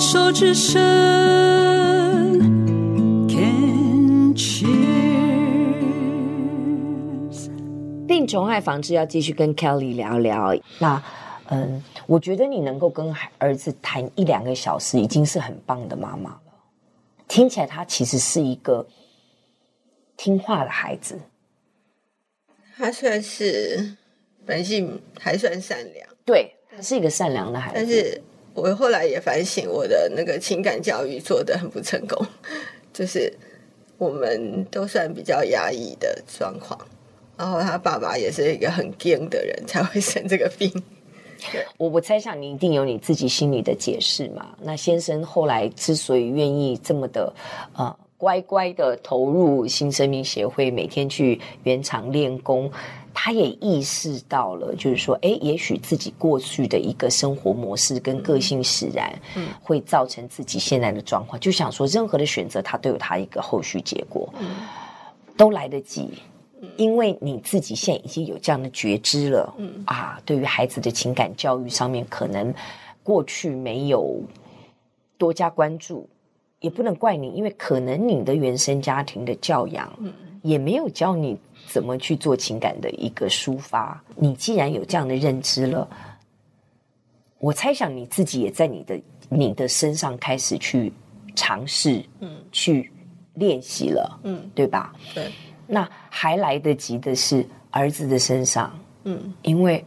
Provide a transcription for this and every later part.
手之伸，Can cheers。病虫害防治要继续跟 Kelly 聊聊。那，嗯，我觉得你能够跟儿子谈一两个小时，已经是很棒的妈妈了。听起来他其实是一个听话的孩子，他算是本性还算善良，对，他是一个善良的孩子，但是。我后来也反省，我的那个情感教育做的很不成功，就是我们都算比较压抑的状况，然后他爸爸也是一个很硬的人，才会生这个病。我我猜想你一定有你自己心里的解释嘛。那先生后来之所以愿意这么的呃乖乖的投入新生命协会，每天去原厂练功。他也意识到了，就是说，哎，也许自己过去的一个生活模式跟个性使然，嗯，会造成自己现在的状况。就想说，任何的选择，他都有他一个后续结果，嗯，都来得及，因为你自己现在已经有这样的觉知了，嗯。啊，对于孩子的情感教育上面，可能过去没有多加关注，也不能怪你，因为可能你的原生家庭的教养，嗯，也没有教你。怎么去做情感的一个抒发？你既然有这样的认知了，我猜想你自己也在你的你的身上开始去尝试，嗯，去练习了，嗯，对吧？对。那还来得及的是儿子的身上，嗯，因为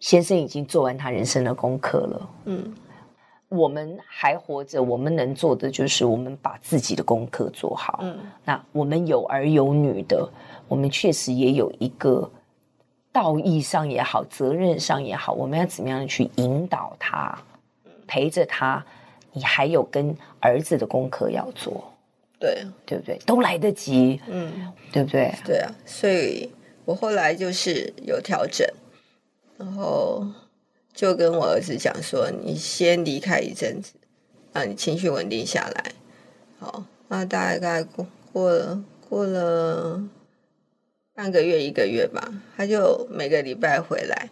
先生已经做完他人生的功课了，嗯。我们还活着，我们能做的就是我们把自己的功课做好。嗯，那我们有儿有女的，我们确实也有一个道义上也好，责任上也好，我们要怎么样去引导他，陪着他？你还有跟儿子的功课要做，对，对不对？都来得及，嗯，对不对？对啊，所以我后来就是有调整，然后。就跟我儿子讲说，你先离开一阵子，让你情绪稳定下来。好，那大概过过了过了半个月一个月吧，他就每个礼拜回来，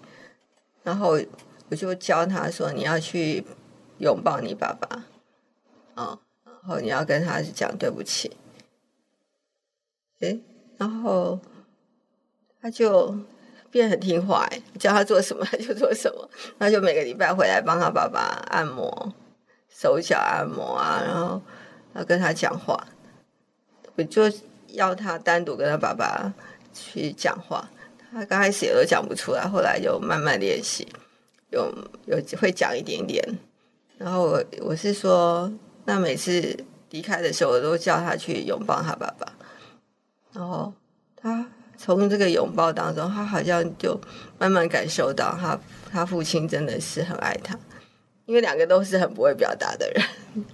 然后我就教他说，你要去拥抱你爸爸，啊，然后你要跟他讲对不起。诶，然后他就。变很听话，叫他做什么他就做什么，他就每个礼拜回来帮他爸爸按摩手脚按摩啊，然后要跟他讲话，我就要他单独跟他爸爸去讲话，他刚开始也都讲不出来，后来就慢慢练习，有有会讲一点点，然后我我是说，那每次离开的时候，我都叫他去拥抱他爸爸，然后他。从这个拥抱当中，他好像就慢慢感受到他他父亲真的是很爱他，因为两个都是很不会表达的人。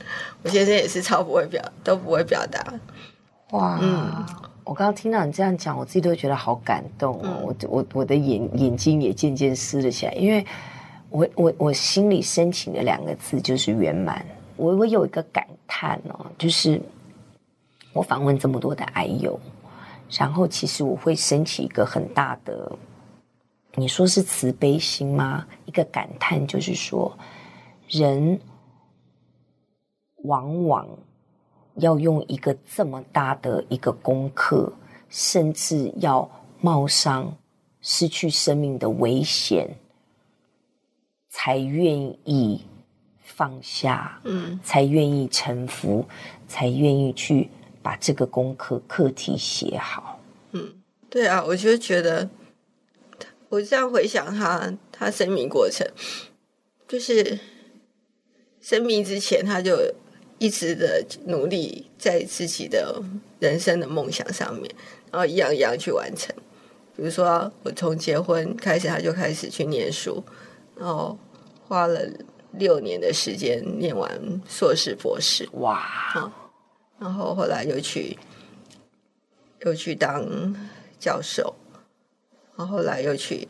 我先生也是超不会表，都不会表达。哇，嗯，我刚刚听到你这样讲，我自己都觉得好感动哦。嗯、我我我的眼眼睛也渐渐湿了起来，因为我我我心里深情的两个字就是圆满。我我有一个感叹哦，就是我访问这么多的癌友。然后，其实我会升起一个很大的，你说是慈悲心吗？一个感叹，就是说，人往往要用一个这么大的一个功课，甚至要冒上失去生命的危险，才愿意放下，嗯，才愿意臣服，才愿意去。把这个功课课题写好。嗯，对啊，我就觉得，我这样回想他他生命过程，就是生命之前他就一直的努力在自己的人生的梦想上面，然后一样一样去完成。比如说，我从结婚开始，他就开始去念书，然后花了六年的时间念完硕士博士。哇！嗯然后后来又去，又去当教授，然后后来又去，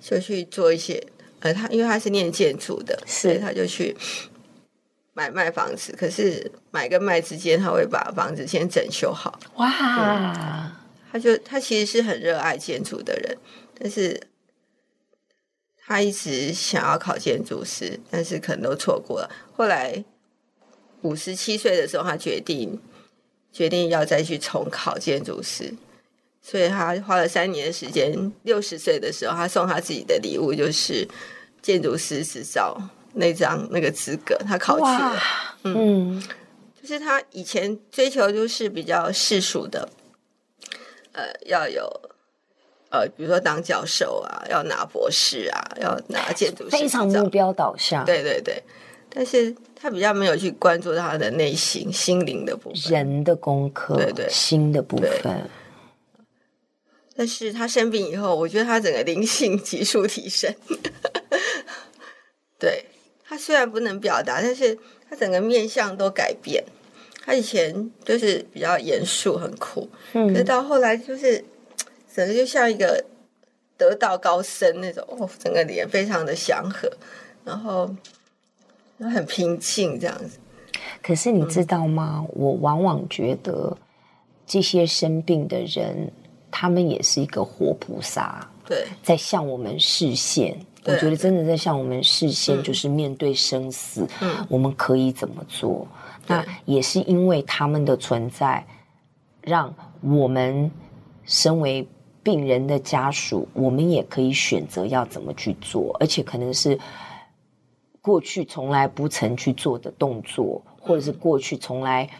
就去做一些，呃，他因为他是念建筑的，是所以他就去买卖房子。可是买跟卖之间，他会把房子先整修好。哇！嗯，他就他其实是很热爱建筑的人，但是他一直想要考建筑师，但是可能都错过了。后来五十七岁的时候，他决定决定要再去重考建筑师，所以他花了三年的时间。六十岁的时候，他送他自己的礼物就是建筑师执照那张那个资格，他考取了。嗯，就是他以前追求就是比较世俗的，呃，要有。呃，比如说当教授啊，要拿博士啊，要拿建筑师，非常目标导向。对对对，但是他比较没有去关注他的内心、心灵的部分，人的功课，对对，心的部分。但是他生病以后，我觉得他整个灵性急速提升。对，他虽然不能表达，但是他整个面相都改变。他以前就是比较严肃、很酷，嗯，可是到后来就是。整个就像一个得道高僧那种哦，整个脸非常的祥和，然后很平静这样子。可是你知道吗？嗯、我往往觉得这些生病的人，他们也是一个活菩萨，对，在向我们示现。我觉得真的在向我们示现，就是面对生死，嗯，我们可以怎么做？那也是因为他们的存在，让我们身为。病人的家属，我们也可以选择要怎么去做，而且可能是过去从来不曾去做的动作，或者是过去从来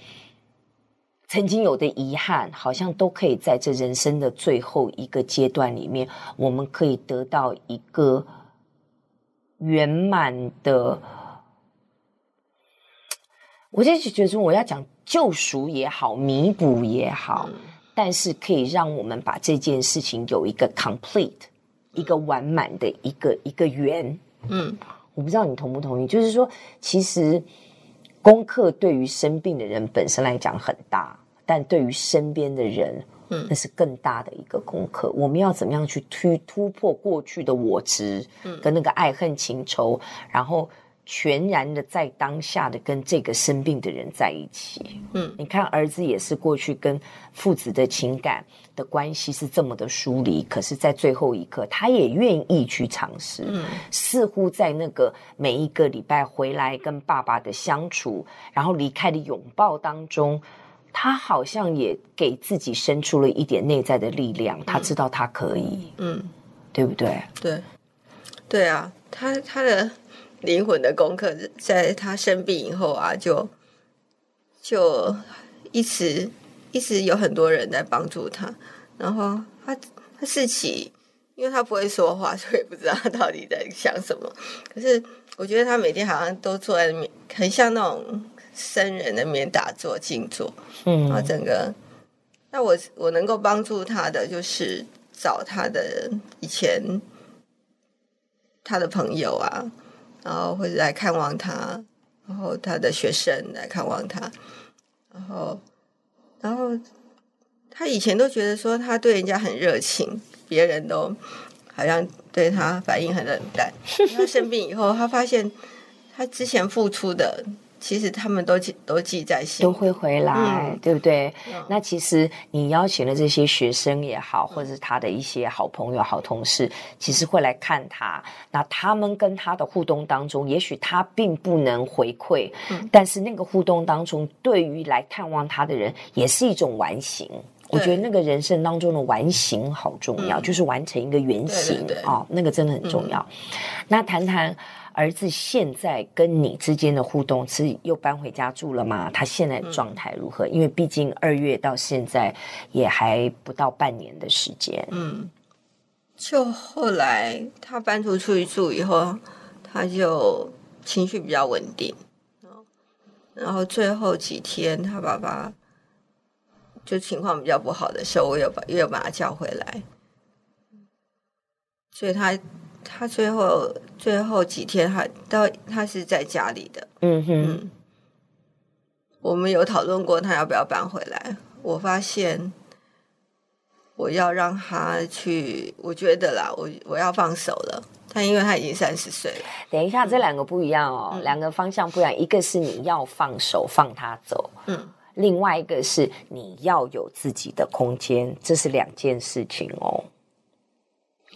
曾经有的遗憾，好像都可以在这人生的最后一个阶段里面，我们可以得到一个圆满的。我就觉得说，我要讲救赎也好，弥补也好。但是可以让我们把这件事情有一个 complete，一个完满的一个一个圆。嗯，我不知道你同不同意，就是说，其实功课对于生病的人本身来讲很大，但对于身边的人，嗯，那是更大的一个功课。我们要怎么样去突突破过去的我执，嗯，跟那个爱恨情仇，然后。全然的在当下的跟这个生病的人在一起，嗯，你看儿子也是过去跟父子的情感的关系是这么的疏离，可是，在最后一刻，他也愿意去尝试，嗯，似乎在那个每一个礼拜回来跟爸爸的相处，然后离开的拥抱当中，他好像也给自己生出了一点内在的力量，他知道他可以，嗯，对不对？对，对啊，他他的。灵魂的功课，在他生病以后啊，就就一直一直有很多人在帮助他。然后他他自己，因为他不会说话，所以不知道他到底在想什么。可是我觉得他每天好像都坐在那边，很像那种僧人的面打坐静坐。嗯，然后整个，那我我能够帮助他的，就是找他的以前他的朋友啊。然后或者来看望他，然后他的学生来看望他，然后，然后他以前都觉得说他对人家很热情，别人都好像对他反应很冷淡。他生病以后，他发现他之前付出的。其实他们都记都记在心，都会回来，嗯、对不对？嗯、那其实你邀请的这些学生也好，或者是他的一些好朋友、好同事，其实会来看他。那他们跟他的互动当中，也许他并不能回馈，嗯、但是那个互动当中，对于来探望他的人，也是一种完形。对我觉得那个人生当中的完形好重要，嗯、就是完成一个原型啊、哦，那个真的很重要。嗯、那谈谈。儿子现在跟你之间的互动是又搬回家住了吗？他现在状态如何？嗯、因为毕竟二月到现在也还不到半年的时间。嗯，就后来他搬出去住以后，他就情绪比较稳定。然后最后几天他爸爸就情况比较不好的时候，我又把又把他叫回来，所以他。他最后最后几天还到，他是在家里的。嗯哼嗯，我们有讨论过他要不要搬回来。我发现我要让他去，我觉得啦，我我要放手了。他因为他已经三十岁了。等一下，这两个不一样哦，嗯、两个方向不一样。一个是你要放手放他走，嗯，另外一个是你要有自己的空间，这是两件事情哦。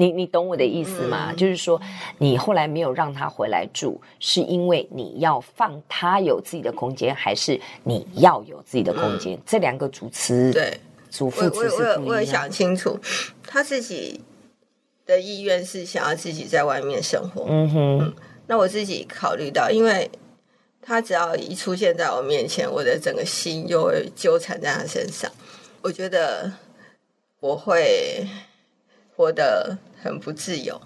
你你懂我的意思吗？嗯、就是说，你后来没有让他回来住，是因为你要放他有自己的空间，还是你要有自己的空间？嗯、这两个主词对主副词是不一样。我也想清楚，他自己的意愿是想要自己在外面生活。嗯哼，嗯，那我自己考虑到，因为他只要一出现在我面前，我的整个心又会纠缠在他身上，我觉得我会活得。很不自由，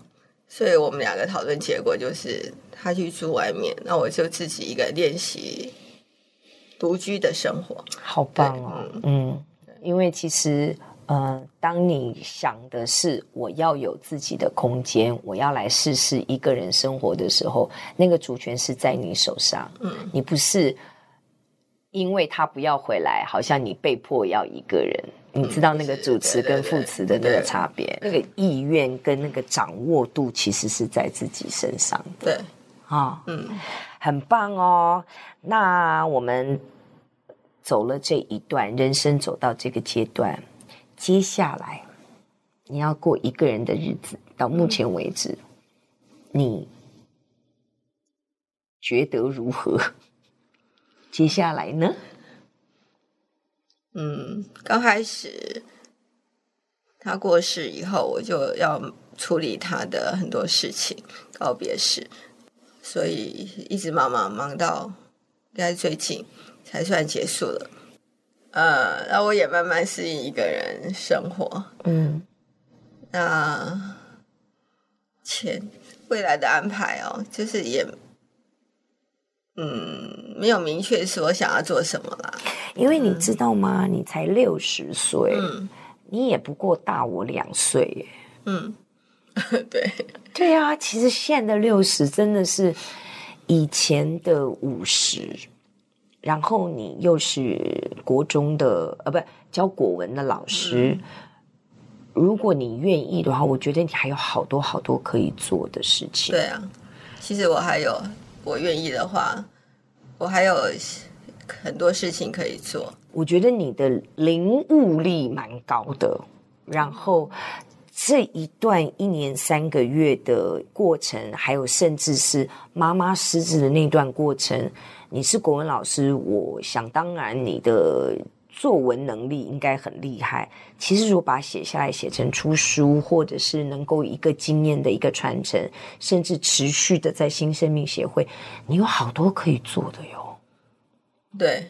所以我们两个讨论结果就是他去住外面，那我就自己一个人练习独居的生活。好棒哦，嗯，嗯，因为其实呃，当你想的是我要有自己的空间，我要来试试一个人生活的时候，那个主权是在你手上，嗯，你不是因为他不要回来，好像你被迫要一个人。你知道那个主词跟副词的那个差别，那个意愿跟那个掌握度，其实是在自己身上的。对，啊、哦，嗯，很棒哦。那我们走了这一段人生，走到这个阶段，接下来你要过一个人的日子。到目前为止，你觉得如何？接下来呢？嗯，刚开始他过世以后，我就要处理他的很多事情，告别式，所以一直忙忙忙到应该最近才算结束了。呃，然后我也慢慢适应一个人生活。嗯，那前未来的安排哦，就是也。嗯，没有明确说想要做什么啦。因为你知道吗？嗯、你才六十岁，嗯、你也不过大我两岁耶。嗯，对，对啊。其实现在的六十真的是以前的五十，然后你又是国中的呃，不教国文的老师。嗯、如果你愿意的话，我觉得你还有好多好多可以做的事情。对啊，其实我还有。我愿意的话，我还有很多事情可以做。我觉得你的领悟力蛮高的，然后这一段一年三个月的过程，还有甚至是妈妈失智的那段过程，你是国文老师，我想当然你的。作文能力应该很厉害。其实，如果把它写下来，写成出书，或者是能够一个经验的一个传承，甚至持续的在新生命协会，你有好多可以做的哟。对，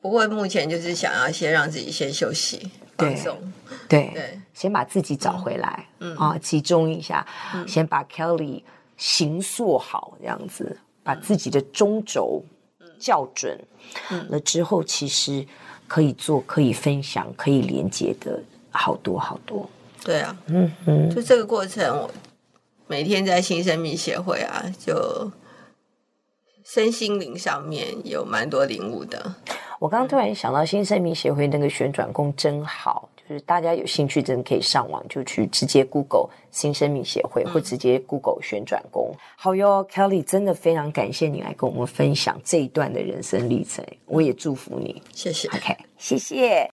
不过目前就是想要先让自己先休息，放松。对对，对先把自己找回来，嗯啊，集中一下，嗯、先把 Kelly 形塑好，这样子，把自己的中轴校准了之后，其实。可以做、可以分享、可以连接的好多好多。对啊，嗯嗯，就这个过程，我每天在新生命协会啊，就身心灵上面有蛮多领悟的。我刚刚突然想到，新生命协会那个旋转工真好。就是大家有兴趣，真的可以上网就去直接 Google 新生命协会，或直接 Google 旋转工。嗯、好哟，Kelly，真的非常感谢你来跟我们分享这一段的人生历程，我也祝福你，谢谢。OK，谢谢。